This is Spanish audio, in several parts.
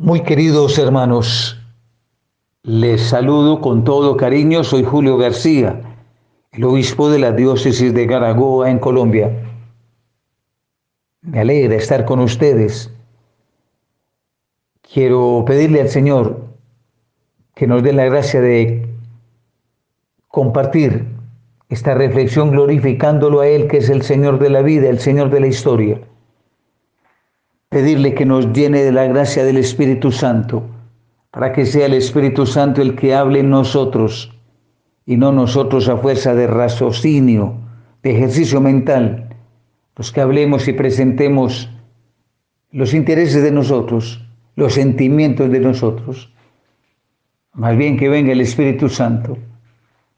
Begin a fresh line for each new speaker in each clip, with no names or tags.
Muy queridos hermanos, les saludo con todo cariño. Soy Julio García, el obispo de la diócesis de Garagoa en Colombia. Me alegra estar con ustedes. Quiero pedirle al Señor que nos dé la gracia de compartir esta reflexión glorificándolo a Él, que es el Señor de la vida, el Señor de la historia pedirle que nos llene de la gracia del Espíritu Santo, para que sea el Espíritu Santo el que hable en nosotros y no nosotros a fuerza de raciocinio, de ejercicio mental, los que hablemos y presentemos los intereses de nosotros, los sentimientos de nosotros. Más bien que venga el Espíritu Santo,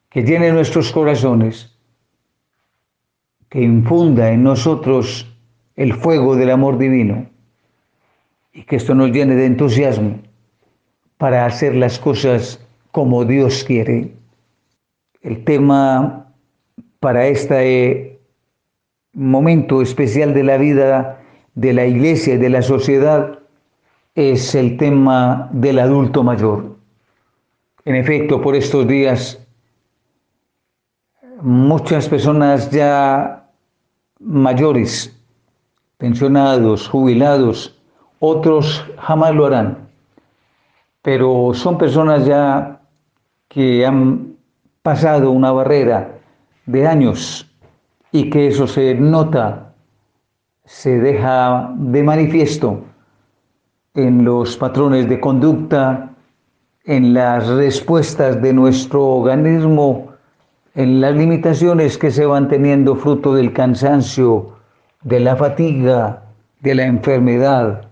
que llene nuestros corazones, que infunda en nosotros el fuego del amor divino y que esto nos llene de entusiasmo para hacer las cosas como Dios quiere. El tema para este momento especial de la vida de la iglesia y de la sociedad es el tema del adulto mayor. En efecto, por estos días muchas personas ya mayores, pensionados, jubilados, otros jamás lo harán, pero son personas ya que han pasado una barrera de años y que eso se nota, se deja de manifiesto en los patrones de conducta, en las respuestas de nuestro organismo, en las limitaciones que se van teniendo fruto del cansancio, de la fatiga, de la enfermedad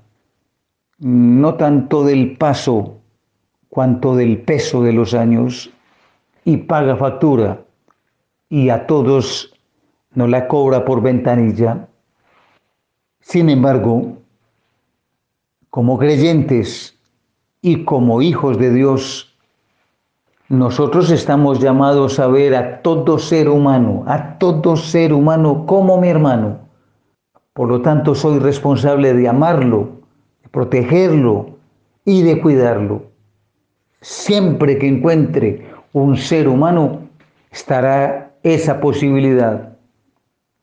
no tanto del paso cuanto del peso de los años y paga factura y a todos nos la cobra por ventanilla. Sin embargo, como creyentes y como hijos de Dios, nosotros estamos llamados a ver a todo ser humano, a todo ser humano como mi hermano. Por lo tanto, soy responsable de amarlo, protegerlo y de cuidarlo. Siempre que encuentre un ser humano, estará esa posibilidad.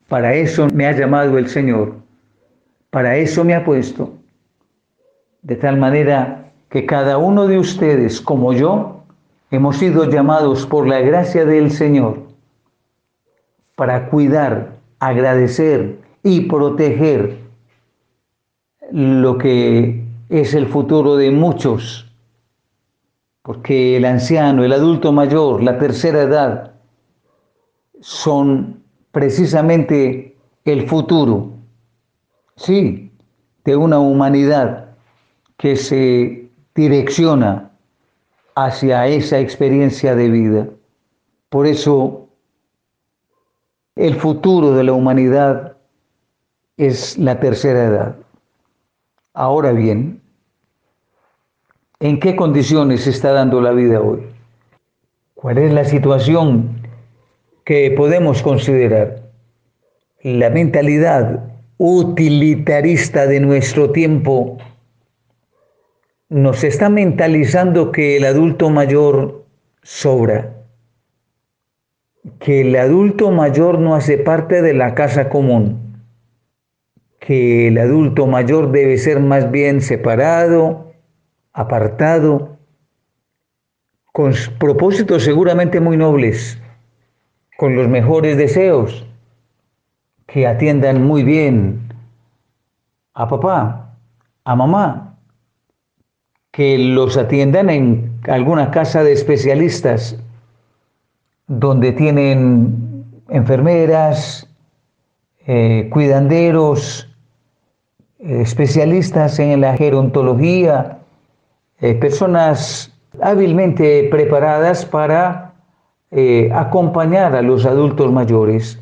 Para eso me ha llamado el Señor. Para eso me ha puesto. De tal manera que cada uno de ustedes, como yo, hemos sido llamados por la gracia del Señor para cuidar, agradecer y proteger lo que es el futuro de muchos, porque el anciano, el adulto mayor, la tercera edad, son precisamente el futuro, sí, de una humanidad que se direcciona hacia esa experiencia de vida. Por eso, el futuro de la humanidad es la tercera edad. Ahora bien, ¿en qué condiciones se está dando la vida hoy? ¿Cuál es la situación que podemos considerar? La mentalidad utilitarista de nuestro tiempo nos está mentalizando que el adulto mayor sobra, que el adulto mayor no hace parte de la casa común que el adulto mayor debe ser más bien separado, apartado, con propósitos seguramente muy nobles, con los mejores deseos, que atiendan muy bien a papá, a mamá, que los atiendan en alguna casa de especialistas donde tienen enfermeras, eh, cuidanderos, especialistas en la gerontología, eh, personas hábilmente preparadas para eh, acompañar a los adultos mayores.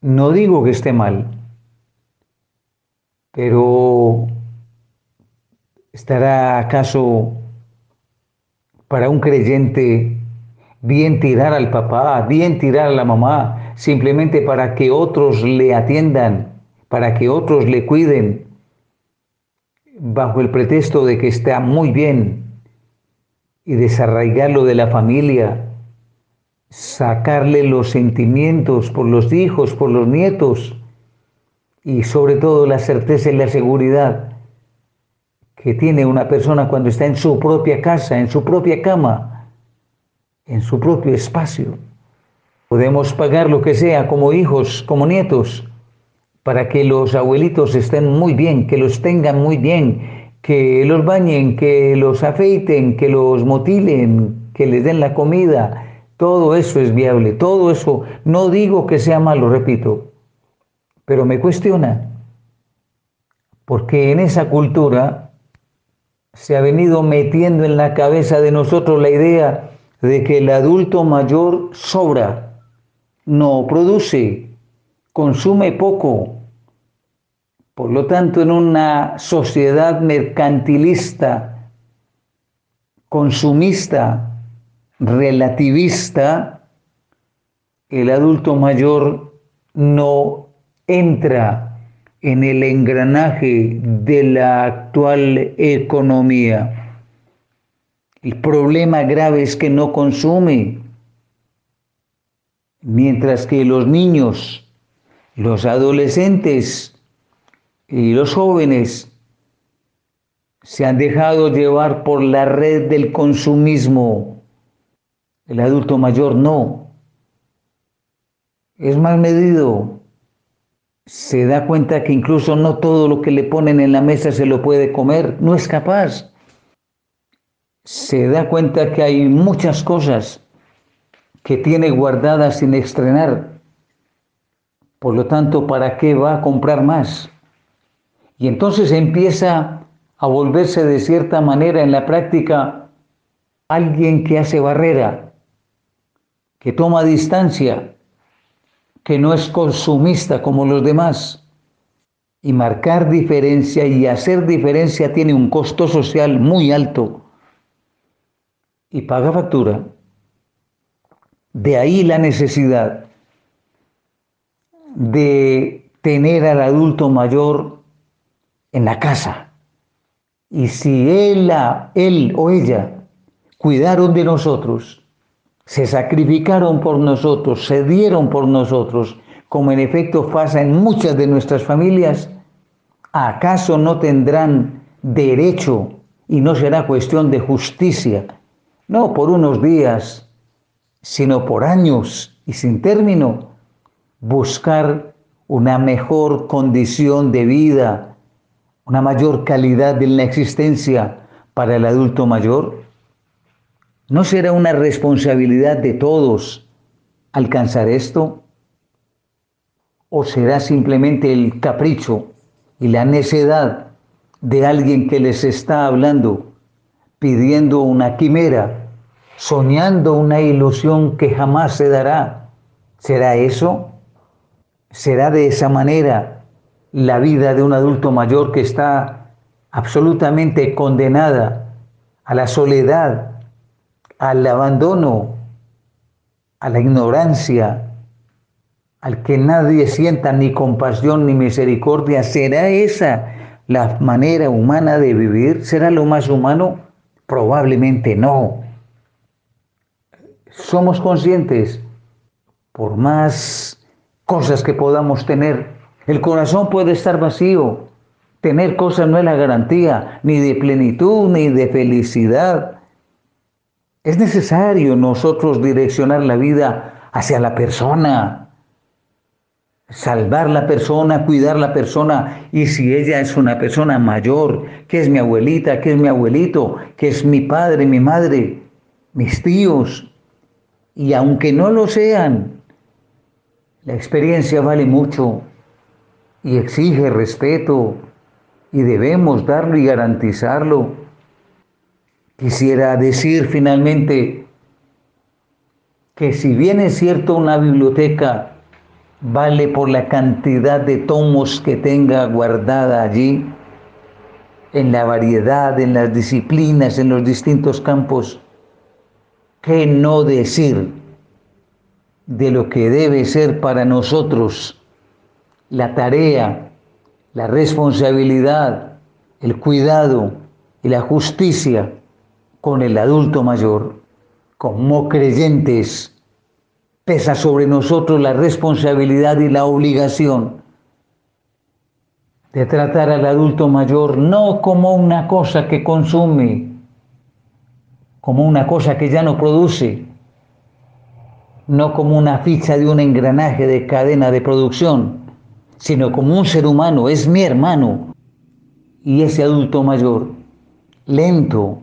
No digo que esté mal, pero ¿estará acaso para un creyente bien tirar al papá, bien tirar a la mamá, simplemente para que otros le atiendan? Para que otros le cuiden, bajo el pretexto de que está muy bien y desarraigarlo de la familia, sacarle los sentimientos por los hijos, por los nietos y sobre todo la certeza y la seguridad que tiene una persona cuando está en su propia casa, en su propia cama, en su propio espacio. Podemos pagar lo que sea como hijos, como nietos, para que los abuelitos estén muy bien, que los tengan muy bien, que los bañen, que los afeiten, que los motilen, que les den la comida. Todo eso es viable, todo eso. No digo que sea malo, repito, pero me cuestiona, porque en esa cultura se ha venido metiendo en la cabeza de nosotros la idea de que el adulto mayor sobra, no produce, consume poco. Por lo tanto, en una sociedad mercantilista, consumista, relativista, el adulto mayor no entra en el engranaje de la actual economía. El problema grave es que no consume, mientras que los niños, los adolescentes y los jóvenes se han dejado llevar por la red del consumismo. El adulto mayor no. Es más medido, se da cuenta que incluso no todo lo que le ponen en la mesa se lo puede comer, no es capaz. Se da cuenta que hay muchas cosas que tiene guardadas sin estrenar. Por lo tanto, ¿para qué va a comprar más? Y entonces empieza a volverse de cierta manera en la práctica alguien que hace barrera, que toma distancia, que no es consumista como los demás. Y marcar diferencia y hacer diferencia tiene un costo social muy alto y paga factura. De ahí la necesidad de tener al adulto mayor en la casa. Y si él, él o ella cuidaron de nosotros, se sacrificaron por nosotros, se dieron por nosotros, como en efecto pasa en muchas de nuestras familias, ¿acaso no tendrán derecho y no será cuestión de justicia, no por unos días, sino por años y sin término, buscar una mejor condición de vida, una mayor calidad de la existencia para el adulto mayor? ¿No será una responsabilidad de todos alcanzar esto? ¿O será simplemente el capricho y la necedad de alguien que les está hablando, pidiendo una quimera, soñando una ilusión que jamás se dará? ¿Será eso? ¿Será de esa manera la vida de un adulto mayor que está absolutamente condenada a la soledad, al abandono, a la ignorancia, al que nadie sienta ni compasión ni misericordia, ¿será esa la manera humana de vivir? ¿Será lo más humano? Probablemente no. Somos conscientes, por más cosas que podamos tener, el corazón puede estar vacío. Tener cosas no es la garantía ni de plenitud ni de felicidad. Es necesario nosotros direccionar la vida hacia la persona, salvar la persona, cuidar la persona. Y si ella es una persona mayor, que es mi abuelita, que es mi abuelito, que es mi padre, mi madre, mis tíos, y aunque no lo sean, la experiencia vale mucho y exige respeto y debemos darlo y garantizarlo. Quisiera decir finalmente que si bien es cierto una biblioteca vale por la cantidad de tomos que tenga guardada allí, en la variedad, en las disciplinas, en los distintos campos, ¿qué no decir de lo que debe ser para nosotros la tarea, la responsabilidad, el cuidado y la justicia con el adulto mayor. Como creyentes, pesa sobre nosotros la responsabilidad y la obligación de tratar al adulto mayor no como una cosa que consume, como una cosa que ya no produce, no como una ficha de un engranaje de cadena de producción, sino como un ser humano, es mi hermano. Y ese adulto mayor, lento,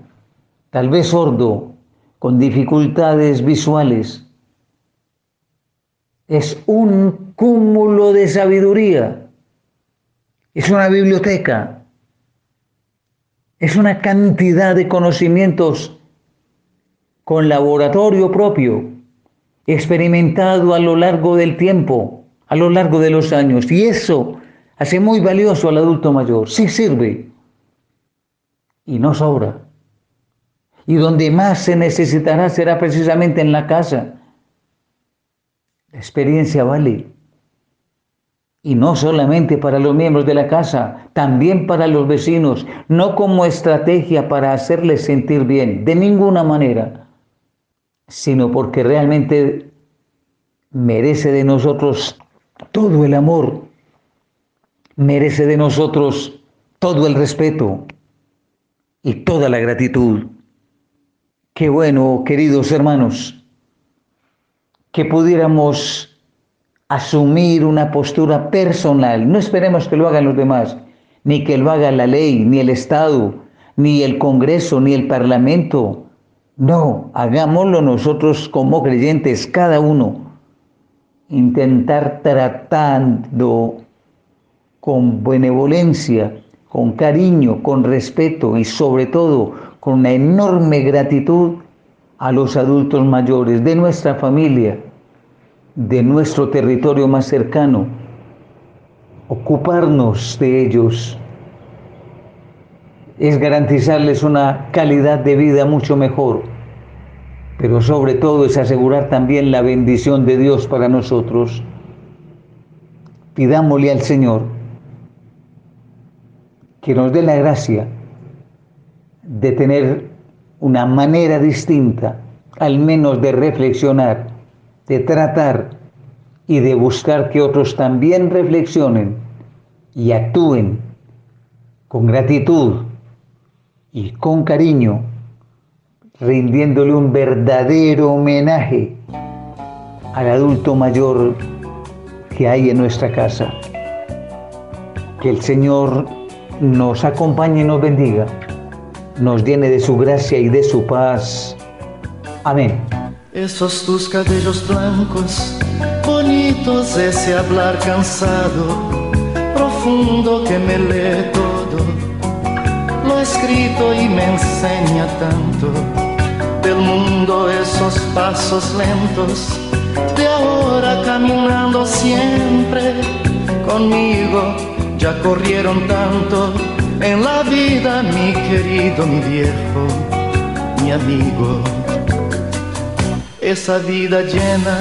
tal vez sordo, con dificultades visuales, es un cúmulo de sabiduría. Es una biblioteca, es una cantidad de conocimientos con laboratorio propio, experimentado a lo largo del tiempo, a lo largo de los años. Y eso hace muy valioso al adulto mayor. Sí sirve y no sobra. Y donde más se necesitará será precisamente en la casa. La experiencia vale. Y no solamente para los miembros de la casa, también para los vecinos, no como estrategia para hacerles sentir bien, de ninguna manera, sino porque realmente merece de nosotros todo el amor, merece de nosotros todo el respeto y toda la gratitud. Qué bueno, queridos hermanos, que pudiéramos asumir una postura personal. No esperemos que lo hagan los demás, ni que lo haga la ley, ni el Estado, ni el Congreso, ni el Parlamento. No, hagámoslo nosotros como creyentes, cada uno. Intentar tratando con benevolencia, con cariño, con respeto y sobre todo con una enorme gratitud a los adultos mayores de nuestra familia, de nuestro territorio más cercano, ocuparnos de ellos, es garantizarles una calidad de vida mucho mejor, pero sobre todo es asegurar también la bendición de Dios para nosotros. Pidámosle al Señor que nos dé la gracia de tener una manera distinta, al menos de reflexionar de tratar y de buscar que otros también reflexionen y actúen con gratitud y con cariño, rindiéndole un verdadero homenaje al adulto mayor que hay en nuestra casa. Que el Señor nos acompañe y nos bendiga, nos llene de su gracia y de su paz. Amén.
Esos tus cabellos blancos, bonitos, ese hablar cansado, profundo que me lo escrito y me enseña tanto. Del mundo esos pasos lentos, de ahora caminando siempre. Conmigo, ya corrieron tanto en la vida mi querido, mi viejo, mi amigo. Esa vida llena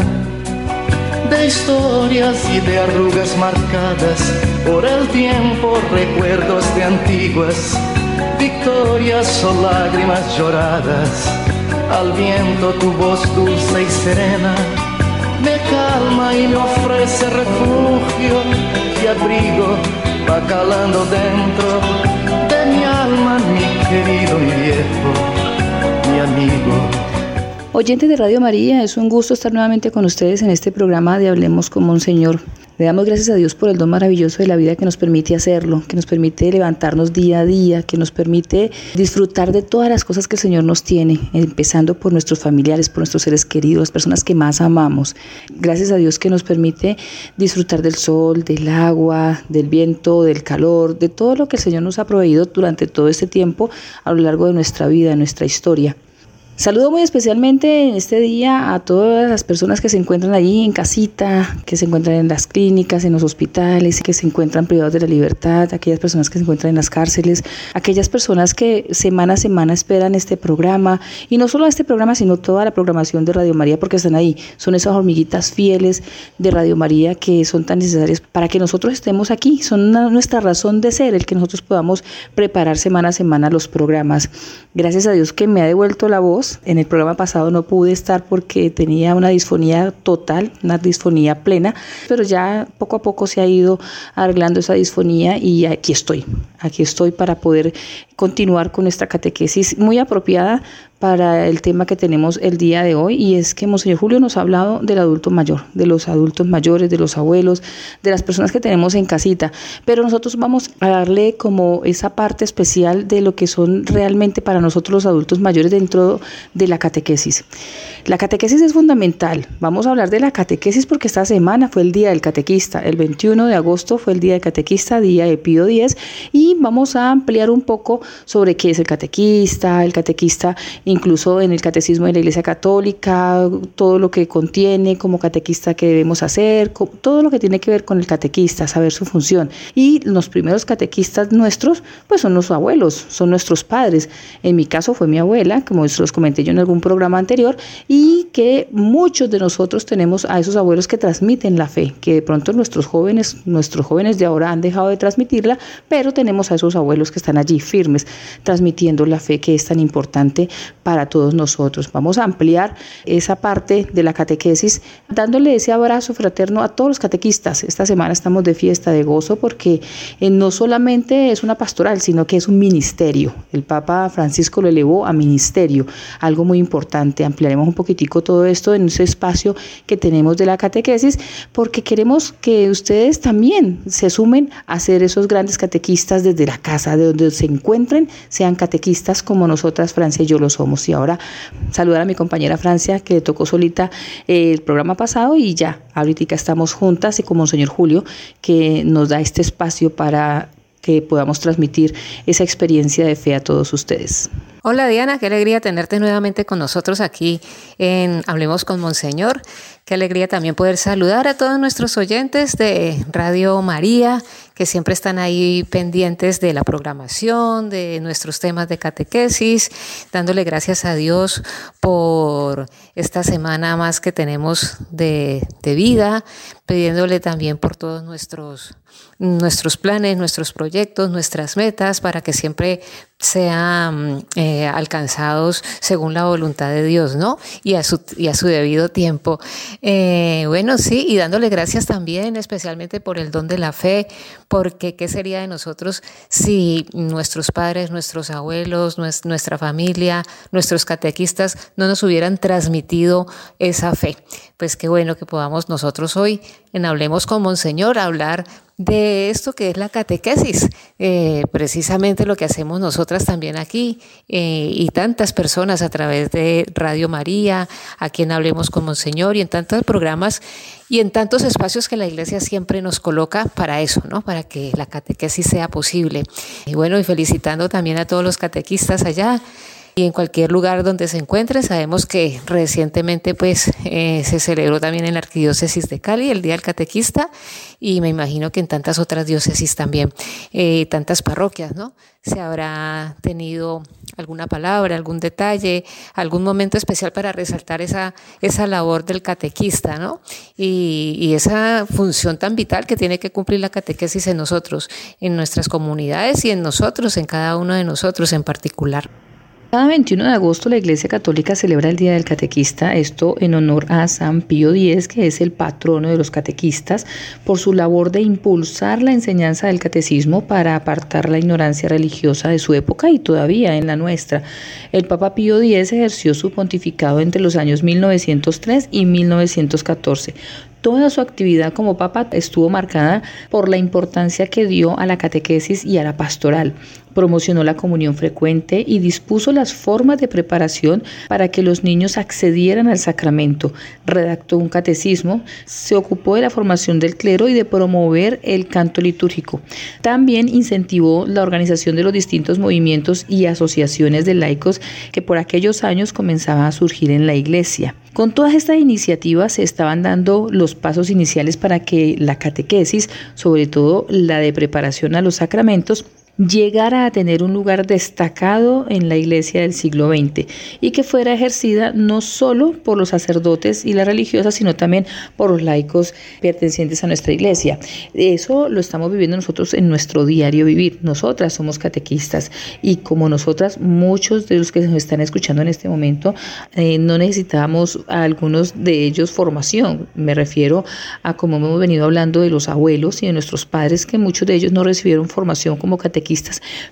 de historias y de arrugas marcadas por el tiempo, recuerdos de antiguas victorias o lágrimas lloradas. Al viento tu voz dulce y serena me calma y me ofrece refugio y abrigo, va calando dentro de mi alma, mi querido, mi viejo, mi amigo.
Oyentes de Radio María, es un gusto estar nuevamente con ustedes en este programa de Hablemos como un Señor. Le damos gracias a Dios por el don maravilloso de la vida que nos permite hacerlo, que nos permite levantarnos día a día, que nos permite disfrutar de todas las cosas que el Señor nos tiene, empezando por nuestros familiares, por nuestros seres queridos, las personas que más amamos. Gracias a Dios que nos permite disfrutar del sol, del agua, del viento, del calor, de todo lo que el Señor nos ha proveído durante todo este tiempo a lo largo de nuestra vida, de nuestra historia. Saludo muy especialmente en este día a todas las personas que se encuentran allí en casita, que se encuentran en las clínicas, en los hospitales, que se encuentran privados de la libertad, aquellas personas que se encuentran en las cárceles, aquellas personas que semana a semana esperan este programa y no solo este programa, sino toda la programación de Radio María porque están ahí. Son esas hormiguitas fieles de Radio María que son tan necesarias para que nosotros estemos aquí. Son nuestra razón de ser, el que nosotros podamos preparar semana a semana los programas. Gracias a Dios que me ha devuelto la voz en el programa pasado no pude estar porque tenía una disfonía total, una disfonía plena, pero ya poco a poco se ha ido arreglando esa disfonía y aquí estoy. Aquí estoy para poder continuar con esta catequesis muy apropiada para el tema que tenemos el día de hoy y es que Monseñor Julio nos ha hablado del adulto mayor, de los adultos mayores, de los abuelos, de las personas que tenemos en casita, pero nosotros vamos a darle como esa parte especial de lo que son realmente para nosotros los adultos mayores dentro de la catequesis. La catequesis es fundamental, vamos a hablar de la catequesis porque esta semana fue el día del catequista, el 21 de agosto fue el día del catequista, día de Pío X y vamos a ampliar un poco sobre qué es el catequista, el catequista incluso en el catecismo de la Iglesia Católica, todo lo que contiene como catequista que debemos hacer, todo lo que tiene que ver con el catequista, saber su función. Y los primeros catequistas nuestros, pues son los abuelos, son nuestros padres. En mi caso fue mi abuela, como los comenté yo en algún programa anterior, y que muchos de nosotros tenemos a esos abuelos que transmiten la fe, que de pronto nuestros jóvenes, nuestros jóvenes de ahora han dejado de transmitirla, pero tenemos a esos abuelos que están allí firmes, transmitiendo la fe que es tan importante para todos nosotros. Vamos a ampliar esa parte de la catequesis dándole ese abrazo fraterno a todos los catequistas. Esta semana estamos de fiesta, de gozo, porque eh, no solamente es una pastoral, sino que es un ministerio. El Papa Francisco lo elevó a ministerio, algo muy importante. Ampliaremos un poquitico todo esto en ese espacio que tenemos de la catequesis, porque queremos que ustedes también se sumen a ser esos grandes catequistas desde la casa, de donde se encuentren, sean catequistas como nosotras, Francia y yo lo somos. Y ahora saludar a mi compañera Francia, que le tocó solita eh, el programa pasado y ya, ahorita estamos juntas y con Monseñor Julio, que nos da este espacio para que podamos transmitir esa experiencia de fe a todos ustedes.
Hola Diana, qué alegría tenerte nuevamente con nosotros aquí en Hablemos con Monseñor. Qué alegría también poder saludar a todos nuestros oyentes de Radio María, que siempre están ahí pendientes de la programación, de nuestros temas de catequesis, dándole gracias a Dios por esta semana más que tenemos de, vida, pidiéndole también por todos nuestros, nuestros planes, nuestros proyectos, nuestras metas, para que siempre sean eh, alcanzados según la voluntad de Dios, ¿no? Y a su, y a su debido tiempo. Eh, bueno, sí, y dándole gracias también, especialmente por el don de la fe, porque ¿qué sería de nosotros si nuestros padres, nuestros abuelos, nuestra familia, nuestros catequistas no nos hubieran transmitido esa fe? Pues qué bueno que podamos nosotros hoy en Hablemos con Monseñor hablar de esto que es la catequesis, eh, precisamente lo que hacemos también aquí eh, y tantas personas a través de Radio María, a quien hablemos con Monseñor y en tantos programas y en tantos espacios que la Iglesia siempre nos coloca para eso, ¿no? Para que la catequesis sea posible. Y bueno, y felicitando también a todos los catequistas allá y en cualquier lugar donde se encuentre. Sabemos que recientemente pues eh, se celebró también en la Arquidiócesis de Cali el Día del Catequista y me imagino que en tantas otras diócesis también, eh, tantas parroquias, ¿no? Se habrá tenido alguna palabra, algún detalle, algún momento especial para resaltar esa, esa labor del catequista, ¿no? Y, y esa función tan vital que tiene que cumplir la catequesis en nosotros, en nuestras comunidades y en nosotros, en cada uno de nosotros en particular.
Cada 21 de agosto la Iglesia Católica celebra el Día del Catequista, esto en honor a San Pío X, que es el patrono de los catequistas, por su labor de impulsar la enseñanza del catecismo para apartar la ignorancia religiosa de su época y todavía en la nuestra. El Papa Pío X ejerció su pontificado entre los años 1903 y 1914. Toda su actividad como papa estuvo marcada por la importancia que dio a la catequesis y a la pastoral. Promocionó la comunión frecuente y dispuso las formas de preparación para que los niños accedieran al sacramento, redactó un catecismo, se ocupó de la formación del clero y de promover el canto litúrgico. También incentivó la organización de los distintos movimientos y asociaciones de laicos que por aquellos años comenzaban a surgir en la iglesia. Con todas estas iniciativas se estaban dando los pasos iniciales para que la catequesis, sobre todo la de preparación a los sacramentos, llegara a tener un lugar destacado en la iglesia del siglo XX y que fuera ejercida no solo por los sacerdotes y las religiosas, sino también por los laicos pertenecientes a nuestra iglesia. Eso lo estamos viviendo nosotros en nuestro diario vivir. Nosotras somos catequistas y como nosotras, muchos de los que nos están escuchando en este momento, eh, no necesitamos a algunos de ellos formación. Me refiero a como hemos venido hablando de los abuelos y de nuestros padres, que muchos de ellos no recibieron formación como catequistas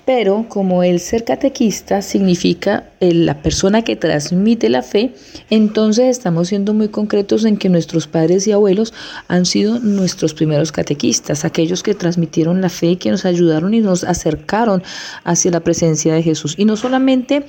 pero como el ser catequista significa la persona que transmite la fe, entonces estamos siendo muy concretos en que nuestros padres y abuelos han sido nuestros primeros catequistas, aquellos que transmitieron la fe y que nos ayudaron y nos acercaron hacia la presencia de Jesús. Y no solamente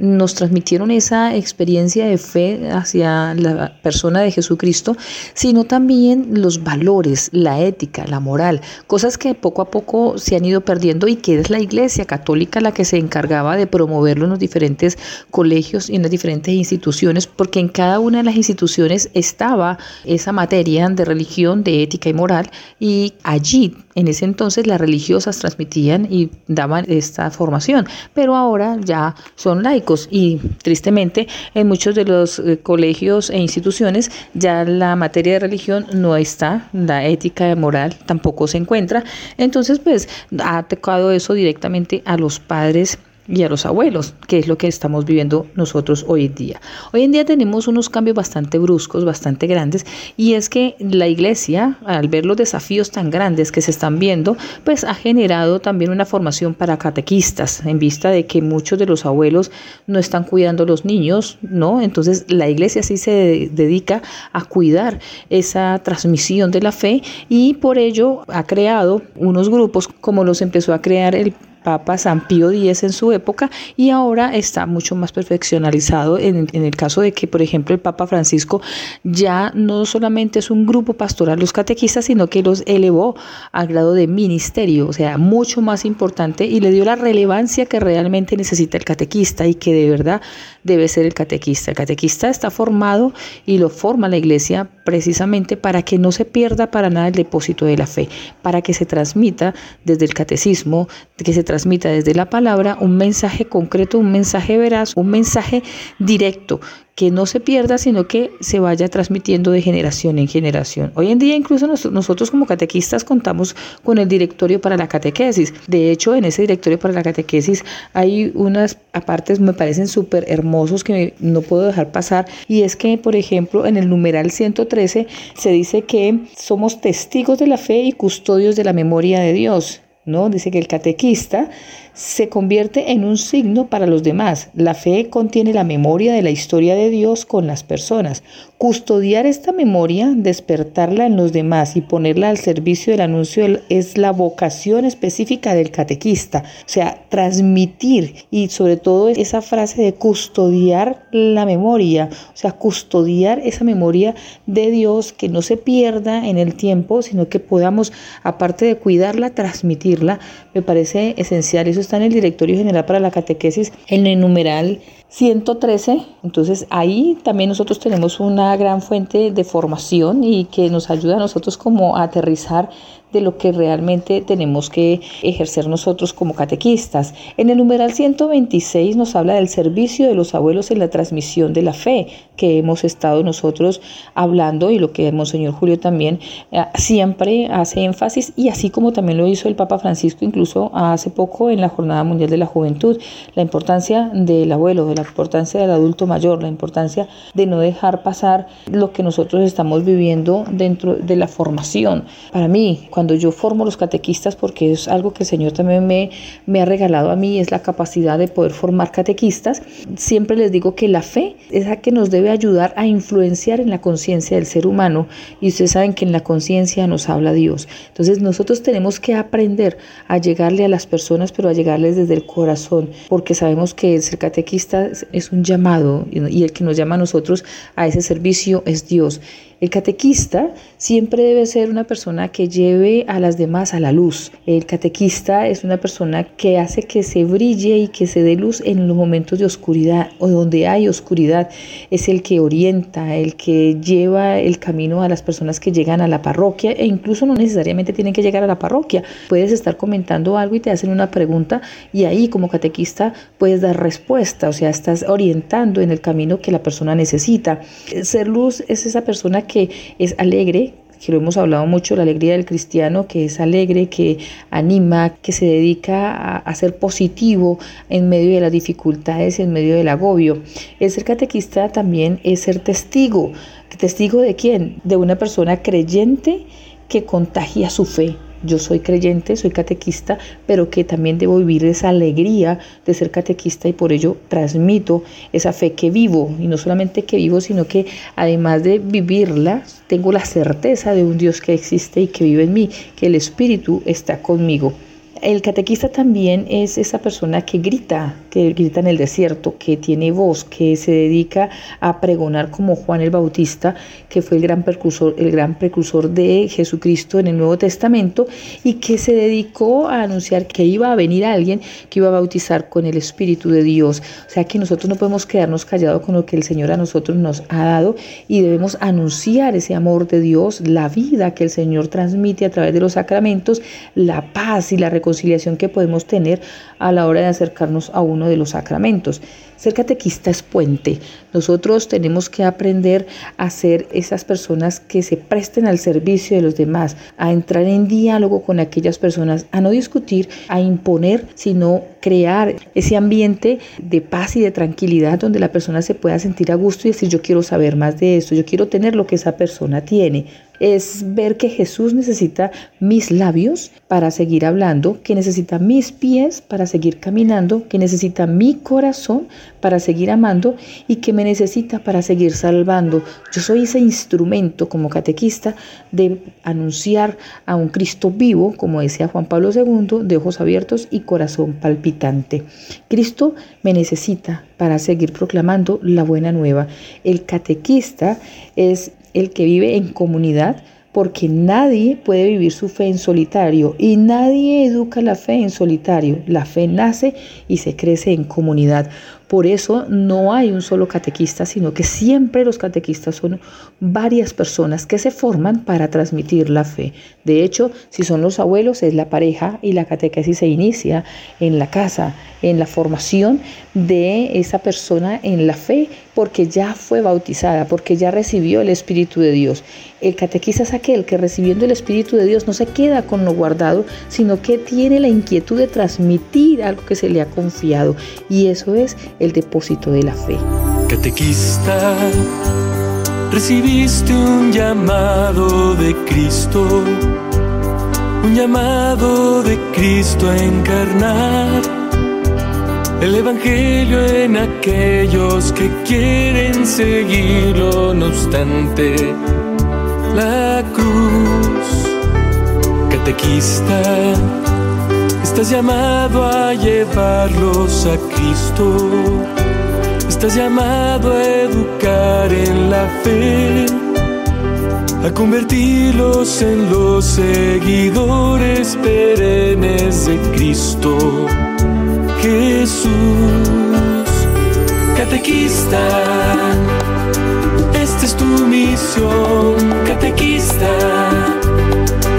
nos transmitieron esa experiencia de fe hacia la persona de Jesucristo, sino también los valores, la ética, la moral, cosas que poco a poco se han ido perdiendo y que es la Iglesia Católica la que se encargaba de promoverlo en los diferentes colegios y en las diferentes instituciones, porque en cada una de las instituciones estaba esa materia de religión, de ética y moral, y allí en ese entonces las religiosas transmitían y daban esta formación, pero ahora ya son laicos y tristemente en muchos de los eh, colegios e instituciones ya la materia de religión no está, la ética y moral tampoco se encuentra. Entonces pues ha tocado eso directamente a los padres y a los abuelos, que es lo que estamos viviendo nosotros hoy en día. Hoy en día tenemos unos cambios bastante bruscos, bastante grandes, y es que la iglesia, al ver los desafíos tan grandes que se están viendo, pues ha generado también una formación para catequistas, en vista de que muchos de los abuelos no están cuidando a los niños, ¿no? Entonces la iglesia sí se dedica a cuidar esa transmisión de la fe y por ello ha creado unos grupos como los empezó a crear el Papa San Pío X en su época y ahora está mucho más perfeccionalizado en, en, el caso de que, por ejemplo, el Papa Francisco ya no solamente es un grupo pastoral los catequistas, sino que los elevó al grado de ministerio, o sea, mucho más importante y le dio la relevancia que realmente necesita el catequista y que de verdad debe ser el catequista. El catequista está formado y lo forma la iglesia precisamente para que no se pierda para nada el depósito de la fe, para que se transmita desde el catecismo, que se transmita desde la palabra un mensaje concreto, un mensaje veraz, un mensaje directo que no se pierda, sino que se vaya transmitiendo de generación en generación. Hoy en día incluso nosotros como catequistas contamos con el directorio para la catequesis. De hecho, en ese directorio para la catequesis hay unas apartes me parecen súper hermosos que no puedo dejar pasar y es que, por ejemplo, en el numeral 113 se dice que somos testigos de la fe y custodios de la memoria de Dios. ¿no? Dice que el catequista se convierte en un signo para los demás. La fe contiene la memoria de la historia de Dios con las personas. Custodiar esta memoria, despertarla en los demás y ponerla al servicio del anuncio es la vocación específica del catequista. O sea, transmitir y sobre todo esa frase de custodiar la memoria, o sea, custodiar esa memoria de Dios que no se pierda en el tiempo, sino que podamos, aparte de cuidarla, transmitirla, me parece esencial. Eso está en el Directorio General para la Catequesis, en el numeral 113. Entonces ahí también nosotros tenemos una gran fuente de formación y que nos ayuda a nosotros como a aterrizar de lo que realmente tenemos que ejercer nosotros como catequistas. En el numeral 126 nos habla del servicio de los abuelos en la transmisión de la fe, que hemos estado nosotros hablando y lo que el Monseñor Julio también eh, siempre hace énfasis y así como también lo hizo el Papa Francisco incluso hace poco en la Jornada Mundial de la Juventud, la importancia del abuelo, de la importancia del adulto mayor, la importancia de no dejar pasar lo que nosotros estamos viviendo dentro de la formación. Para mí, cuando yo formo los catequistas, porque es algo que el Señor también me, me ha regalado a mí, es la capacidad de poder formar catequistas, siempre les digo que la fe es la que nos debe ayudar a influenciar en la conciencia del ser humano y ustedes saben que en la conciencia nos habla Dios. Entonces nosotros tenemos que aprender a llegarle a las personas, pero a llegarles desde el corazón, porque sabemos que el ser catequista es un llamado y el que nos llama a nosotros a ese servicio es Dios. El catequista siempre debe ser una persona que lleve a las demás a la luz. El catequista es una persona que hace que se brille y que se dé luz en los momentos de oscuridad o donde hay oscuridad. Es el que orienta, el que lleva el camino a las personas que llegan a la parroquia e incluso no necesariamente tienen que llegar a la parroquia. Puedes estar comentando algo y te hacen una pregunta y ahí como catequista puedes dar respuesta, o sea, estás orientando en el camino que la persona necesita. Ser luz es esa persona que es alegre, que lo hemos hablado mucho, la alegría del cristiano, que es alegre, que anima, que se dedica a, ser positivo en medio de las dificultades, en medio del agobio. El ser catequista también es ser testigo. ¿Testigo de quién? De una persona creyente que contagia su fe, yo soy creyente, soy catequista, pero que también debo vivir esa alegría de ser catequista y por ello transmito esa fe que vivo. Y no solamente que vivo, sino que además de vivirla, tengo la certeza de un Dios que existe y que vive en mí, que el Espíritu está conmigo. El catequista también es esa persona que grita, que grita en el desierto, que tiene voz, que se dedica a pregonar como Juan el Bautista, que fue el gran precursor, el gran precursor de Jesucristo en el Nuevo Testamento y que se dedicó a anunciar que iba a venir alguien que iba a bautizar con el Espíritu de Dios. O sea que nosotros no podemos quedarnos callados con lo que el Señor a nosotros nos ha dado y debemos anunciar ese amor de Dios, la vida que el Señor transmite a través de los sacramentos, la paz y la reconciliación reconciliación que podemos tener a la hora de acercarnos a uno de los sacramentos. Ser catequista es puente. Nosotros tenemos que aprender a ser esas personas que se presten al servicio de los demás, a entrar en diálogo con aquellas personas, a no discutir, a imponer, sino crear ese ambiente de paz y de tranquilidad donde la persona se pueda sentir a gusto y decir yo quiero saber más de esto, yo quiero tener lo que esa persona tiene es ver que Jesús necesita mis labios para seguir hablando, que necesita mis pies para seguir caminando, que necesita mi corazón para seguir amando y que me necesita para seguir salvando. Yo soy ese instrumento como catequista de anunciar a un Cristo vivo, como decía Juan Pablo II, de ojos abiertos y corazón palpitante. Cristo me necesita para seguir proclamando la buena nueva. El catequista es el que vive en comunidad, porque nadie puede vivir su fe en solitario y nadie educa la fe en solitario. La fe nace y se crece en comunidad. Por eso no hay un solo catequista, sino que siempre los catequistas son varias personas que se forman para transmitir la fe. De hecho, si son los abuelos, es la pareja y la catequesis se inicia en la casa, en la formación de esa persona en la fe, porque ya fue bautizada, porque ya recibió el Espíritu de Dios. El catequista es aquel que recibiendo el Espíritu de Dios no se queda con lo guardado, sino que tiene la inquietud de transmitir algo que se le ha confiado. Y eso es el depósito de la fe.
Catequista, recibiste un llamado de Cristo, un llamado de Cristo a encarnar el Evangelio en aquellos que quieren seguirlo, no obstante la cruz. Catequista, Estás llamado a llevarlos a Cristo. Estás llamado a educar en la fe, a convertirlos en los seguidores perennes de Cristo. Jesús, catequista, esta es tu misión, catequista,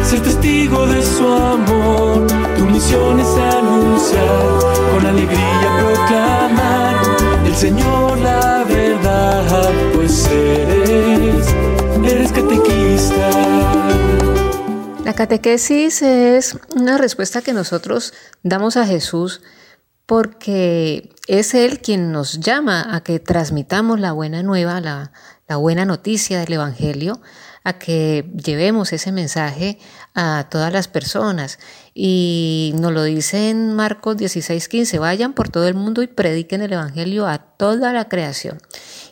ser testigo de su amor. Tu misión es anunciar, con alegría proclamar el Señor la verdad, pues eres, eres catequista.
La catequesis es una respuesta que nosotros damos a Jesús porque es Él quien nos llama a que transmitamos la buena nueva, la, buena noticia del Evangelio, a que llevemos ese mensaje a todas las personas. Y nos lo dice en Marcos 16, 15, vayan por todo el mundo y prediquen el Evangelio a toda la creación.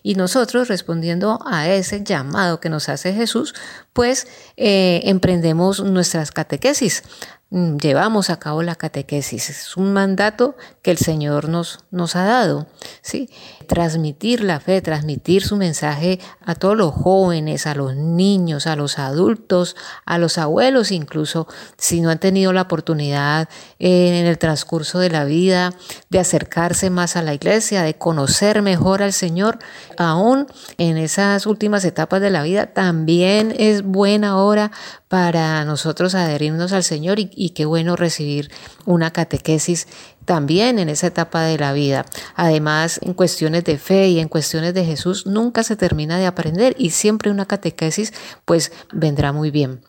Y nosotros, respondiendo a ese llamado que nos hace Jesús, pues eh, emprendemos nuestras catequesis. Mm, llevamos a cabo la catequesis. Es un mandato que el Señor nos, ha dado. ¿sí? Transmitir la fe, transmitir su mensaje a todos los jóvenes, a los niños, a los adultos, a los abuelos incluso, si no han tenido la oportunidad en el transcurso de la vida de acercarse más a la iglesia, de conocer mejor al Señor, aún en esas últimas etapas de la vida, también es buena hora para nosotros adherirnos al Señor y, qué bueno recibir una catequesis también en esa etapa de la vida. Además, en cuestiones de fe y en cuestiones de Jesús nunca se termina de aprender y siempre una catequesis pues vendrá muy bien.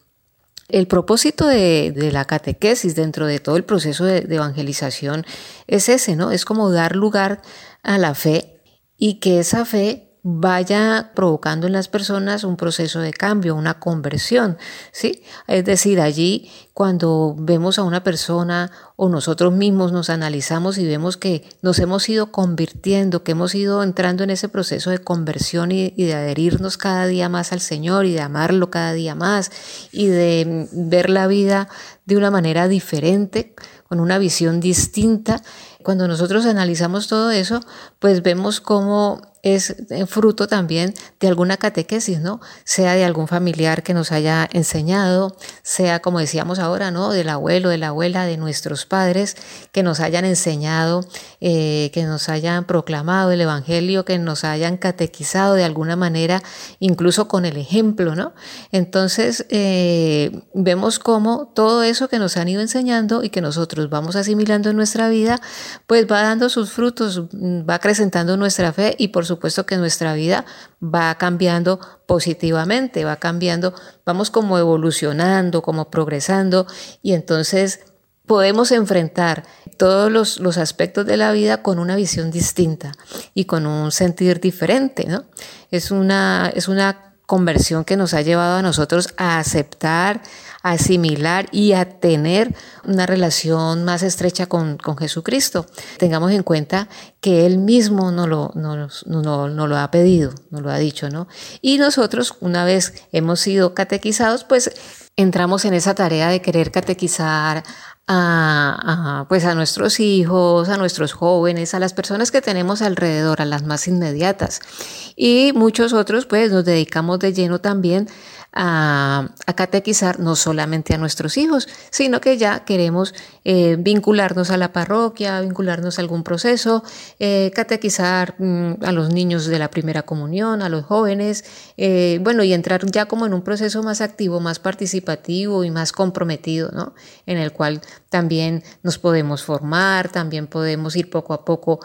El propósito de, la catequesis dentro de todo el proceso de, evangelización es ese, ¿no? Es como dar lugar a la fe y que esa fe vaya provocando en las personas un proceso de cambio, una conversión, ¿sí? Es decir, allí cuando vemos a una persona o nosotros mismos nos analizamos y vemos que nos hemos ido convirtiendo, que hemos ido entrando en ese proceso de conversión y, y de adherirnos cada día más al Señor y de amarlo cada día más y de ver la vida de una manera diferente, con una visión distinta. Cuando nosotros analizamos todo eso, pues vemos cómo es eh, fruto también de alguna catequesis, ¿no? Sea de algún familiar que nos haya enseñado, sea, como decíamos ahora, ¿no? Del abuelo, de la abuela, de nuestros padres, que nos hayan enseñado, eh, que nos hayan proclamado el Evangelio, que nos hayan catequizado de alguna manera, incluso con el ejemplo, ¿no? Entonces, eh, vemos cómo todo eso que nos han ido enseñando y que nosotros vamos asimilando en nuestra vida, pues va dando sus frutos, va acrecentando nuestra fe y por supuesto que nuestra vida va cambiando positivamente, va cambiando, vamos como evolucionando, como progresando y entonces podemos enfrentar todos los, los, aspectos de la vida con una visión distinta y con un sentir diferente, ¿no? Es una, es una conversión que nos ha llevado a nosotros a aceptar, asimilar y a tener una relación más estrecha con, Jesucristo. Tengamos en cuenta que Él mismo nos lo, lo ha pedido, nos lo ha dicho, ¿no? Y nosotros, una vez hemos sido catequizados, pues entramos en esa tarea de querer catequizar a, pues a nuestros hijos, a nuestros jóvenes, a las personas que tenemos alrededor, a las más inmediatas. Y muchos otros pues nos dedicamos de lleno también a, catequizar no solamente a nuestros hijos, sino que ya queremos eh, vincularnos a la parroquia, vincularnos a algún proceso, eh, catequizar mm, a los niños de la primera comunión, a los jóvenes, eh, bueno, y entrar ya como en un proceso más activo, más participativo y más comprometido, ¿no? En el cual también nos podemos formar, también podemos ir poco a poco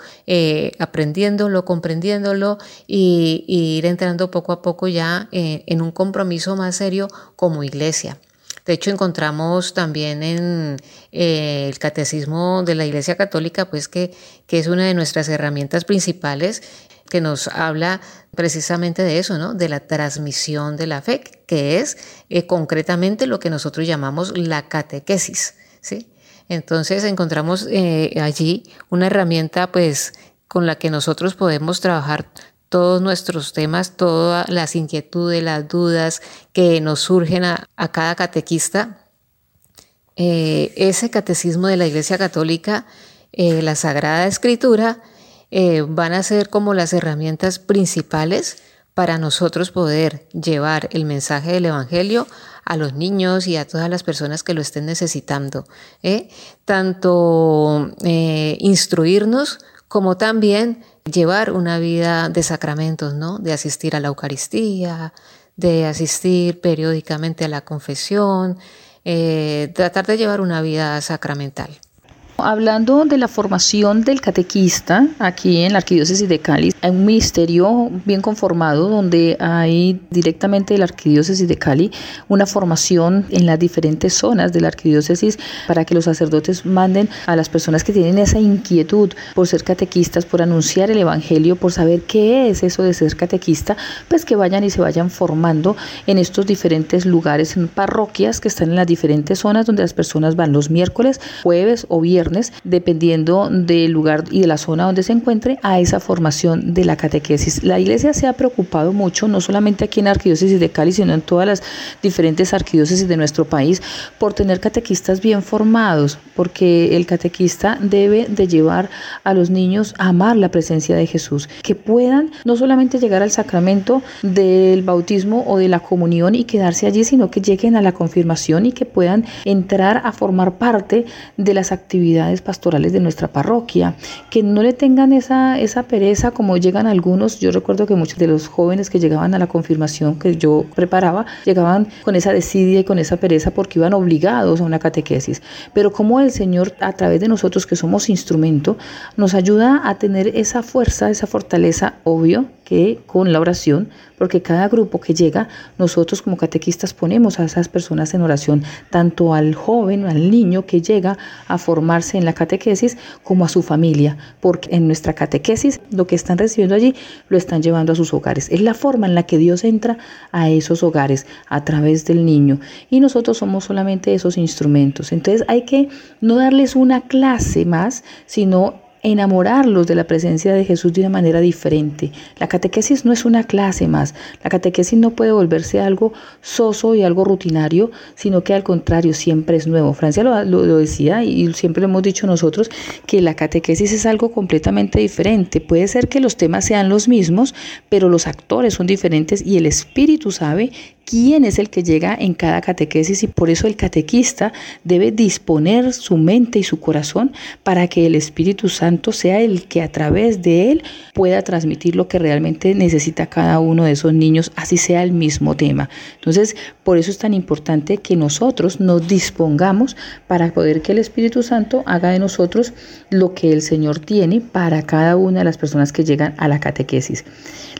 aprendiéndolo, comprendiéndolo y, y, ir entrando poco a poco ya en un compromiso más serio como iglesia. De hecho, encontramos también en eh, el catecismo de la Iglesia Católica, pues que, es una de nuestras herramientas principales que nos habla precisamente de eso, ¿no? De la transmisión de la fe, que es eh, concretamente lo que nosotros llamamos la catequesis, ¿sí? Entonces encontramos eh, allí una herramienta, pues, con la que nosotros podemos trabajar todos nuestros temas, todas las inquietudes, las dudas que nos surgen a, cada catequista. Eh, ese catecismo de la Iglesia Católica, eh, la Sagrada Escritura, eh, van a ser como las herramientas principales para nosotros poder llevar el mensaje del Evangelio a los niños y a todas las personas que lo estén necesitando. Tanto instruirnos como también llevar una vida de sacramentos, ¿no? De asistir a la Eucaristía, de asistir periódicamente a la confesión, eh, tratar de llevar una vida sacramental.
Hablando de la formación del catequista aquí en la Arquidiócesis de Cali, hay un ministerio bien conformado donde hay directamente de la Arquidiócesis de Cali una formación en las diferentes zonas de la Arquidiócesis para que los sacerdotes manden a las personas que tienen esa inquietud por ser catequistas, por anunciar el Evangelio, por saber qué es eso de ser catequista, pues que vayan y se vayan formando en estos diferentes lugares, en parroquias que están en las diferentes zonas donde las personas van los miércoles, jueves o viernes dependiendo del lugar y de la zona donde se encuentre, a esa formación de la catequesis. La iglesia se ha preocupado mucho, no solamente aquí en la Arquidiócesis de Cali, sino en todas las diferentes arquidiócesis de nuestro país, por tener catequistas bien formados, porque el catequista debe de llevar a los niños a amar la presencia de Jesús, que puedan no solamente llegar al sacramento del bautismo o de la comunión y quedarse allí, sino que lleguen a la confirmación y que puedan entrar a formar parte de las actividades pastorales de nuestra parroquia, que no le tengan esa, esa pereza como llegan algunos. Yo recuerdo que muchos de los jóvenes que llegaban a la confirmación que yo preparaba, llegaban con esa desidia y con esa pereza porque iban obligados a una catequesis. Pero como el Señor, a través de nosotros que somos instrumento, nos ayuda a tener esa fuerza, esa fortaleza, obvio, que con la oración, porque cada grupo que llega, nosotros como catequistas ponemos a esas personas en oración, tanto al joven, al niño que llega a formarse en la catequesis, como a su familia, porque en nuestra catequesis lo que están recibiendo allí lo están llevando a sus hogares. Es la forma en la que Dios entra a esos hogares a través del niño y nosotros somos solamente esos instrumentos. Entonces hay que no darles una clase más, sino enamorarlos de la presencia de Jesús de una manera diferente. La catequesis no es una clase más, la catequesis no puede volverse algo soso y algo rutinario, sino que al contrario siempre es nuevo. Francia lo, decía y siempre lo hemos dicho nosotros, que la catequesis es algo completamente diferente. Puede ser que los temas sean los mismos, pero los actores son diferentes y el Espíritu sabe quién es el que llega en cada catequesis y por eso el catequista debe disponer su mente y su corazón para que el Espíritu Santo sea el que a través de él pueda transmitir lo que realmente necesita cada uno de esos niños, así sea el mismo tema. Entonces, por eso es tan importante que nosotros nos dispongamos para poder que el Espíritu Santo haga de nosotros lo que el Señor tiene para cada una de las personas que llegan a la catequesis.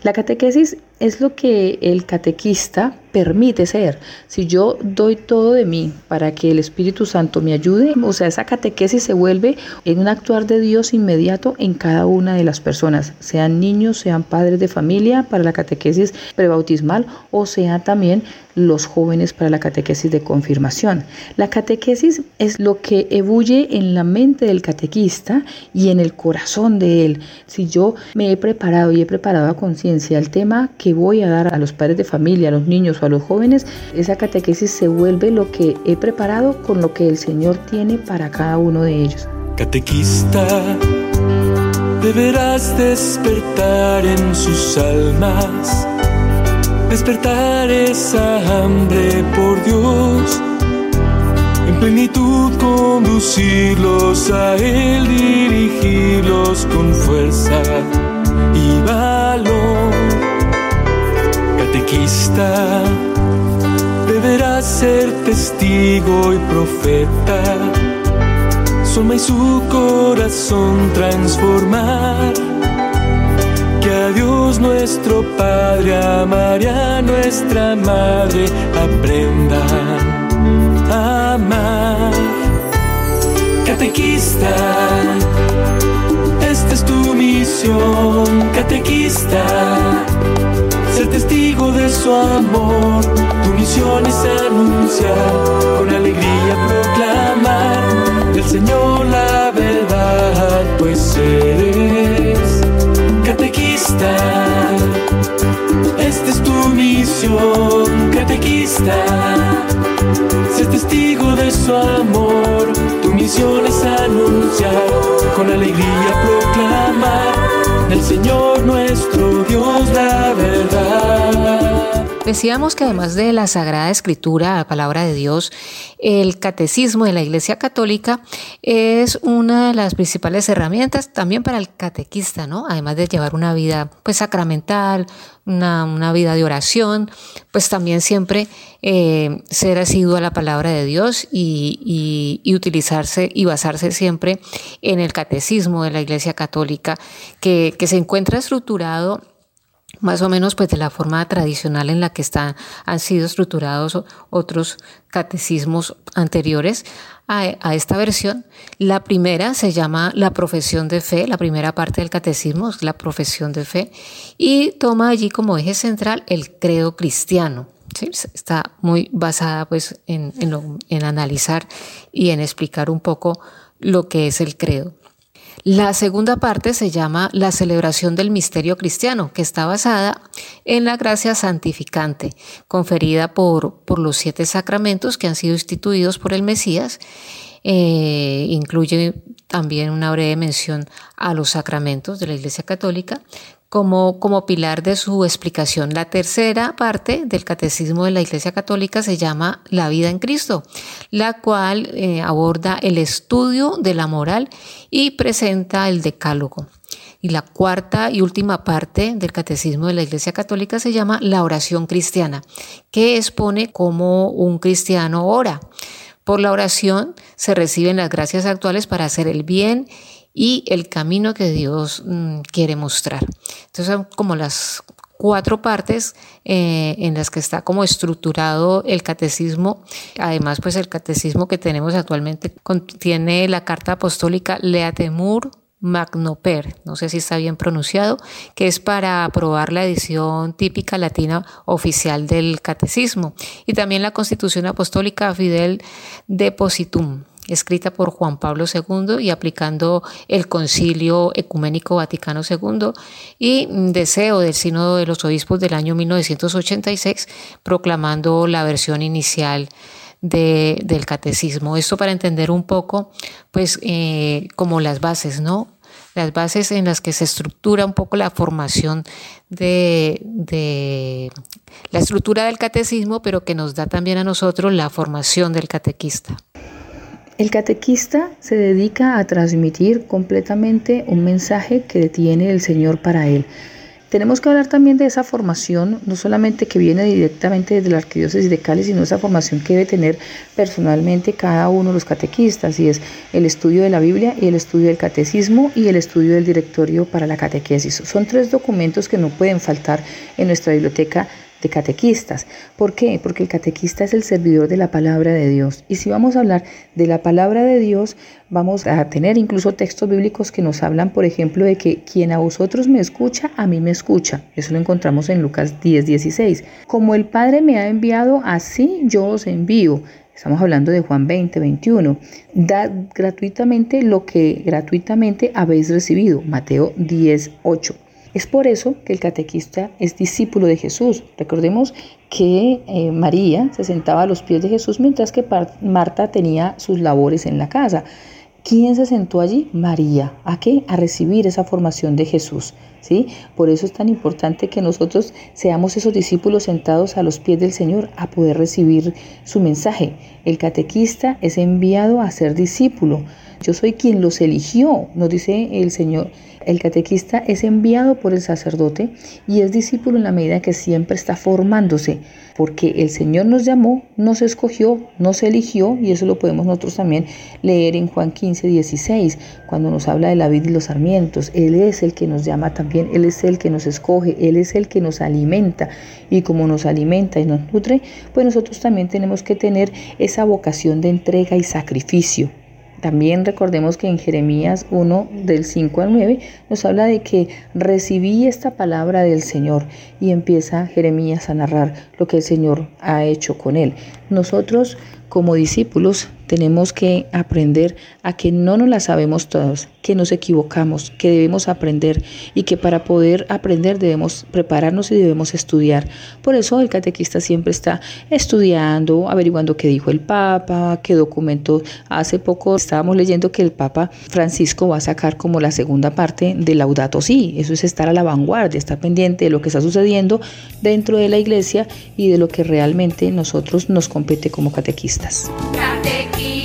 La catequesis es lo que el catequista permite ser. Si yo doy todo de mí para que el Espíritu Santo me ayude, o sea, esa catequesis se vuelve en un actuar de Dios inmediato en cada una de las personas, sean niños, sean padres de familia para la catequesis prebautismal o sea también los jóvenes para la catequesis de confirmación. La catequesis es lo que ebulle en la mente del catequista y en el corazón de él. Si yo me he preparado y he preparado a conciencia el tema que voy a dar a los padres de familia, a los niños a los jóvenes, esa catequesis se vuelve lo que he preparado con lo que el Señor tiene para cada uno de ellos.
Catequista, deberás despertar en sus almas, despertar esa hambre por Dios, en plenitud conducirlos a Él, dirigirlos con fuerza y valor catequista ser testigo y profeta, su y su corazón transformar. Que a Dios nuestro Padre, a nuestra Madre, aprendan a amar. Catequista, esta es tu misión, catequista ser testigo de su amor. Tu misión es anunciar, con alegría proclamar del Señor la verdad, pues eres catequista. Esta es tu misión, catequista. Ser testigo de su amor, tu misión es anunciar, con alegría proclamar del Señor nuestro Dios la verdad.
Decíamos que además de la Sagrada Escritura, la palabra de Dios, el catecismo de la Iglesia Católica es una de las principales herramientas también para el catequista, ¿no? Además de llevar una vida pues sacramental, una, vida de oración, pues también siempre eh, ser asiduo a la palabra de Dios y, utilizarse y basarse siempre en el catecismo de la Iglesia Católica, que se encuentra estructurado más o menos pues de la forma tradicional en la que están, han sido estructurados otros catecismos anteriores a, esta versión. La primera se llama la profesión de fe, la primera parte del catecismo es la profesión de fe y toma allí como eje central el credo cristiano. Está muy basada pues en, en analizar y en explicar un poco lo que es el credo. La segunda parte se llama la celebración del misterio cristiano, que está basada en la gracia santificante, conferida por, por los siete sacramentos que han sido instituidos por el Mesías. Eh, incluye también una breve mención a los sacramentos de la Iglesia Católica, como, como pilar de su explicación. La tercera parte del Catecismo de la Iglesia Católica se llama La vida en Cristo, la cual eh, aborda el estudio de la moral y presenta el decálogo. Y la cuarta y última parte del Catecismo de la Iglesia Católica se llama la oración cristiana, que expone cómo un cristiano ora. Por la oración se reciben las gracias actuales para hacer el bien y el camino que Dios mm, quiere mostrar. Entonces son como las cuatro partes eh, en las que está como estructurado el catecismo. Además, pues el catecismo que tenemos actualmente contiene la carta apostólica Leatemur Magnoper, no sé si está bien pronunciado, que es para aprobar la edición típica latina oficial del catecismo, y también la Constitución Apostólica Fidel Depositum escrita por Juan Pablo II y aplicando el Concilio Ecuménico Vaticano II y deseo del Sínodo de los Obispos del año 1986, proclamando la versión inicial del catecismo. Esto para entender un poco, pues, eh, como las bases, ¿no? Las bases en las que se estructura un poco la formación de la estructura del catecismo, pero que nos da también a nosotros la formación del catequista.
El catequista se dedica a transmitir completamente un mensaje que tiene el Señor para él. Tenemos que hablar también de esa formación, no solamente que viene directamente desde la arquidiócesis de Cali, sino esa formación que debe tener personalmente cada uno de los catequistas, y es el estudio de la Biblia y el estudio del catecismo y el estudio del directorio para la catequesis. Son tres documentos que no pueden faltar en nuestra biblioteca catequistas. ¿Por qué? Porque el catequista es el servidor de la palabra de Dios. Y si vamos a hablar de la palabra de Dios, vamos a tener incluso textos bíblicos que nos hablan, por ejemplo, de que quien a vosotros me escucha, a mí me escucha. Eso lo encontramos en Lucas 10, 16. Como el Padre me ha enviado, así yo os envío. Estamos hablando de Juan 20, 21. Dad gratuitamente lo que gratuitamente habéis recibido. Mateo 10, 8. Es por eso que el catequista es discípulo de Jesús. Recordemos que eh, María se sentaba a los pies de Jesús mientras que Marta tenía sus labores en la casa. ¿Quién se sentó allí? María. ¿A qué? A recibir esa formación de Jesús. ¿sí? Por eso es tan importante que nosotros seamos esos discípulos sentados a los pies del Señor a poder recibir su mensaje. El catequista es enviado a ser discípulo. Yo soy quien los eligió, nos dice el Señor el catequista es enviado por el sacerdote y es discípulo en la medida que siempre está formándose, porque el Señor nos llamó, nos escogió, nos eligió, y eso lo podemos nosotros también leer en Juan 15, 16, cuando nos habla de la vida y los sarmientos. Él es el que nos llama también, Él es el que nos escoge, Él es el que nos alimenta, y como nos alimenta y nos nutre, pues nosotros también tenemos que tener esa vocación de entrega y sacrificio. También recordemos que en Jeremías 1 del 5 al 9 nos habla de que recibí esta palabra del Señor y empieza Jeremías a narrar lo que el Señor ha hecho con él. Nosotros como discípulos tenemos que aprender a que no nos la sabemos todas, que nos equivocamos, que debemos aprender y que para poder aprender debemos prepararnos y debemos estudiar. Por eso el catequista siempre está estudiando, averiguando qué dijo el Papa, qué documento. Hace poco estábamos leyendo que el Papa Francisco va a sacar como la segunda parte de Laudato Si. Eso es estar a la vanguardia, estar pendiente de lo que está sucediendo dentro de la iglesia y de lo que realmente nosotros nos compete como catequistas. Turkey.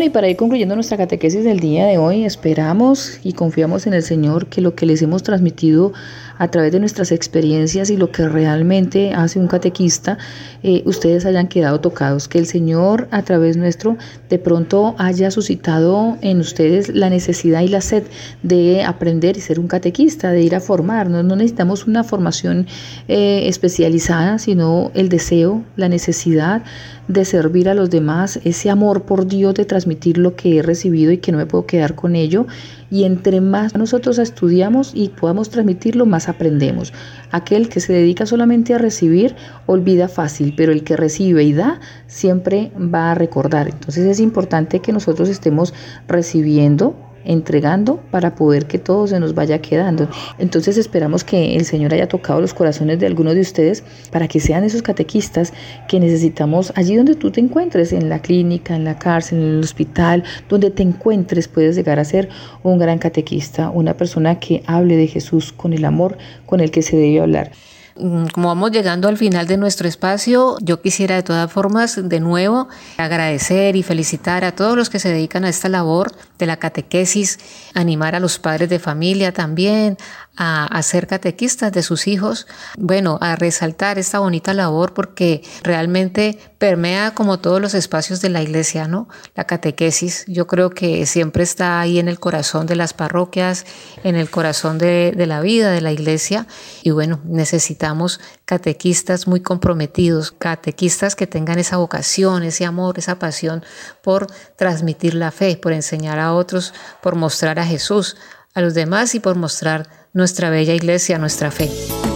Bueno, y para ir concluyendo nuestra catequesis del día de hoy, esperamos y confiamos en el Señor que lo que les hemos transmitido a través de nuestras experiencias y lo que realmente hace un catequista, eh, ustedes hayan quedado tocados, que el Señor a través nuestro de pronto haya suscitado en ustedes la necesidad y la sed de aprender y ser un catequista, de ir a formarnos. No necesitamos una formación eh, especializada, sino el deseo, la necesidad de servir a los demás, ese amor por Dios de transmitir lo que he recibido y que no me puedo quedar con ello. Y entre más nosotros estudiamos y podamos transmitirlo, más aprendemos. Aquel que se dedica solamente a recibir, olvida fácil, pero el que recibe y da, siempre va a recordar. Entonces es importante que nosotros estemos recibiendo entregando para poder que todo se nos vaya quedando. Entonces esperamos que el Señor haya tocado los corazones de algunos de ustedes para que sean esos catequistas que necesitamos allí donde tú te encuentres, en la clínica, en la cárcel, en el hospital, donde te encuentres, puedes llegar a ser un gran catequista, una persona que hable de Jesús con el amor con el que se debe hablar.
Mm, como vamos llegando al final de nuestro espacio, yo quisiera de todas formas de nuevo agradecer y felicitar a todos los que se dedican a esta labor de la catequesis, animar a los padres de familia también a, a ser catequistas de sus hijos, bueno, a resaltar esta bonita labor porque realmente permea como todos los espacios de la iglesia, ¿no? La catequesis yo creo que siempre está ahí en el corazón de las parroquias, en el corazón de, de la vida de la iglesia y bueno, necesitamos catequistas muy comprometidos, catequistas que tengan esa vocación, ese amor, esa pasión por transmitir la fe, por enseñar a otros, por mostrar a Jesús a los demás y por mostrar nuestra bella iglesia, nuestra fe.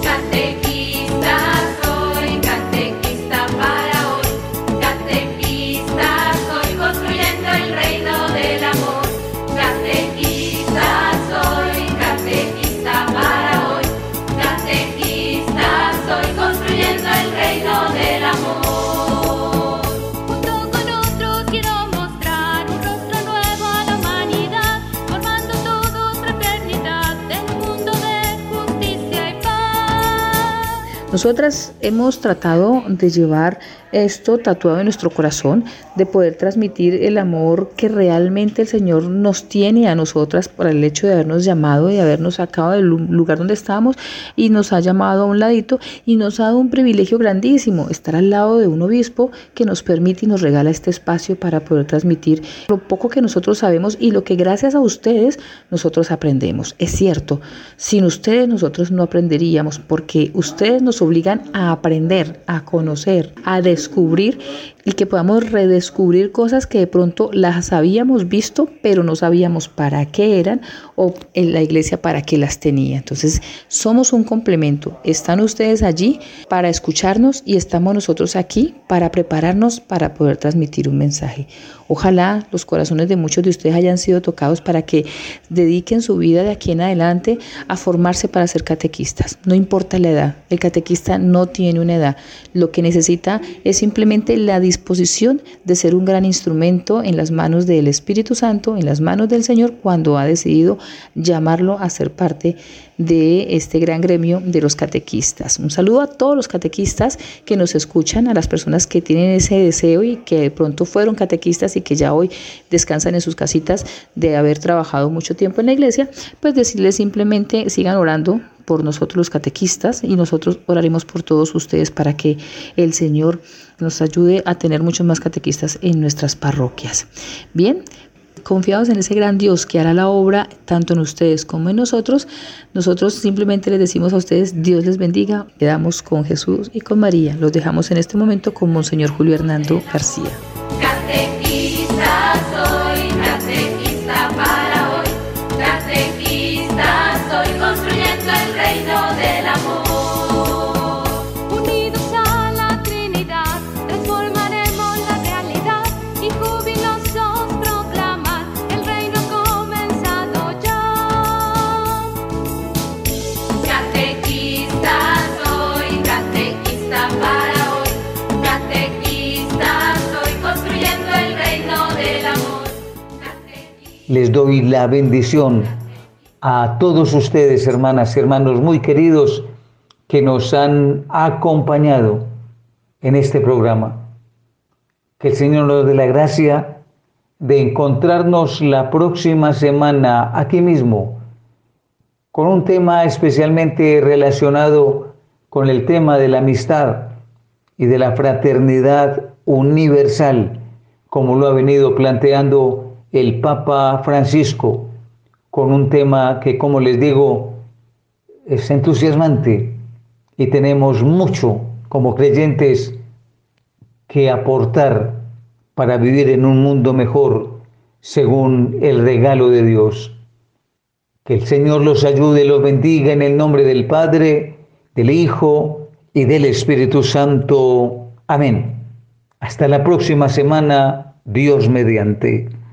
Nosotras hemos tratado de llevar esto tatuado en nuestro corazón, de poder transmitir el amor que realmente el Señor nos tiene a nosotras por el hecho de habernos llamado y habernos sacado del lugar donde estábamos y nos ha llamado a un ladito y nos ha dado un privilegio grandísimo, estar al lado de un obispo que nos permite y nos regala este espacio para poder transmitir lo poco que nosotros sabemos y lo que gracias a ustedes nosotros aprendemos. Es cierto, sin ustedes nosotros no aprenderíamos porque ustedes nos obligan a aprender, a conocer, a descubrir y que podamos redescubrir cosas que de pronto las habíamos visto, pero no sabíamos para qué eran o en la iglesia para qué las tenía. Entonces, somos un complemento. Están ustedes allí para escucharnos y estamos nosotros aquí para prepararnos para poder transmitir un mensaje. Ojalá los corazones de muchos de ustedes hayan sido tocados para que dediquen su vida de aquí en adelante a formarse para ser catequistas. No importa la edad, el catequista no tiene una edad. Lo que necesita es simplemente la disposición de ser un gran instrumento en las manos del Espíritu Santo, en las manos del Señor, cuando ha decidido llamarlo a ser parte de este gran gremio de los catequistas. Un saludo a todos los catequistas que nos escuchan, a las personas que tienen ese deseo y que de pronto fueron catequistas y que ya hoy descansan en sus casitas de haber trabajado mucho tiempo en la iglesia, pues decirles simplemente sigan orando por nosotros los catequistas y nosotros oraremos por todos ustedes para que el Señor nos ayude a tener muchos más catequistas en nuestras parroquias. Bien, confiados en ese gran Dios que hará la obra tanto en ustedes como en nosotros, nosotros simplemente les decimos a ustedes, Dios les bendiga, quedamos con Jesús y con María. Los dejamos en este momento con Monseñor Julio Hernando García.
Les doy la bendición a todos ustedes, hermanas y hermanos muy queridos, que nos han acompañado en este programa. Que el Señor nos dé la gracia de encontrarnos la próxima semana aquí mismo con un tema especialmente relacionado con el tema de la amistad y de la fraternidad universal, como lo ha venido planteando el Papa Francisco con un tema que, como les digo, es entusiasmante y tenemos mucho como creyentes que aportar para vivir en un mundo mejor según el regalo de Dios. Que el Señor los ayude los bendiga en el nombre del Padre, del Hijo y del Espíritu Santo. Amén. Hasta la próxima semana, Dios mediante.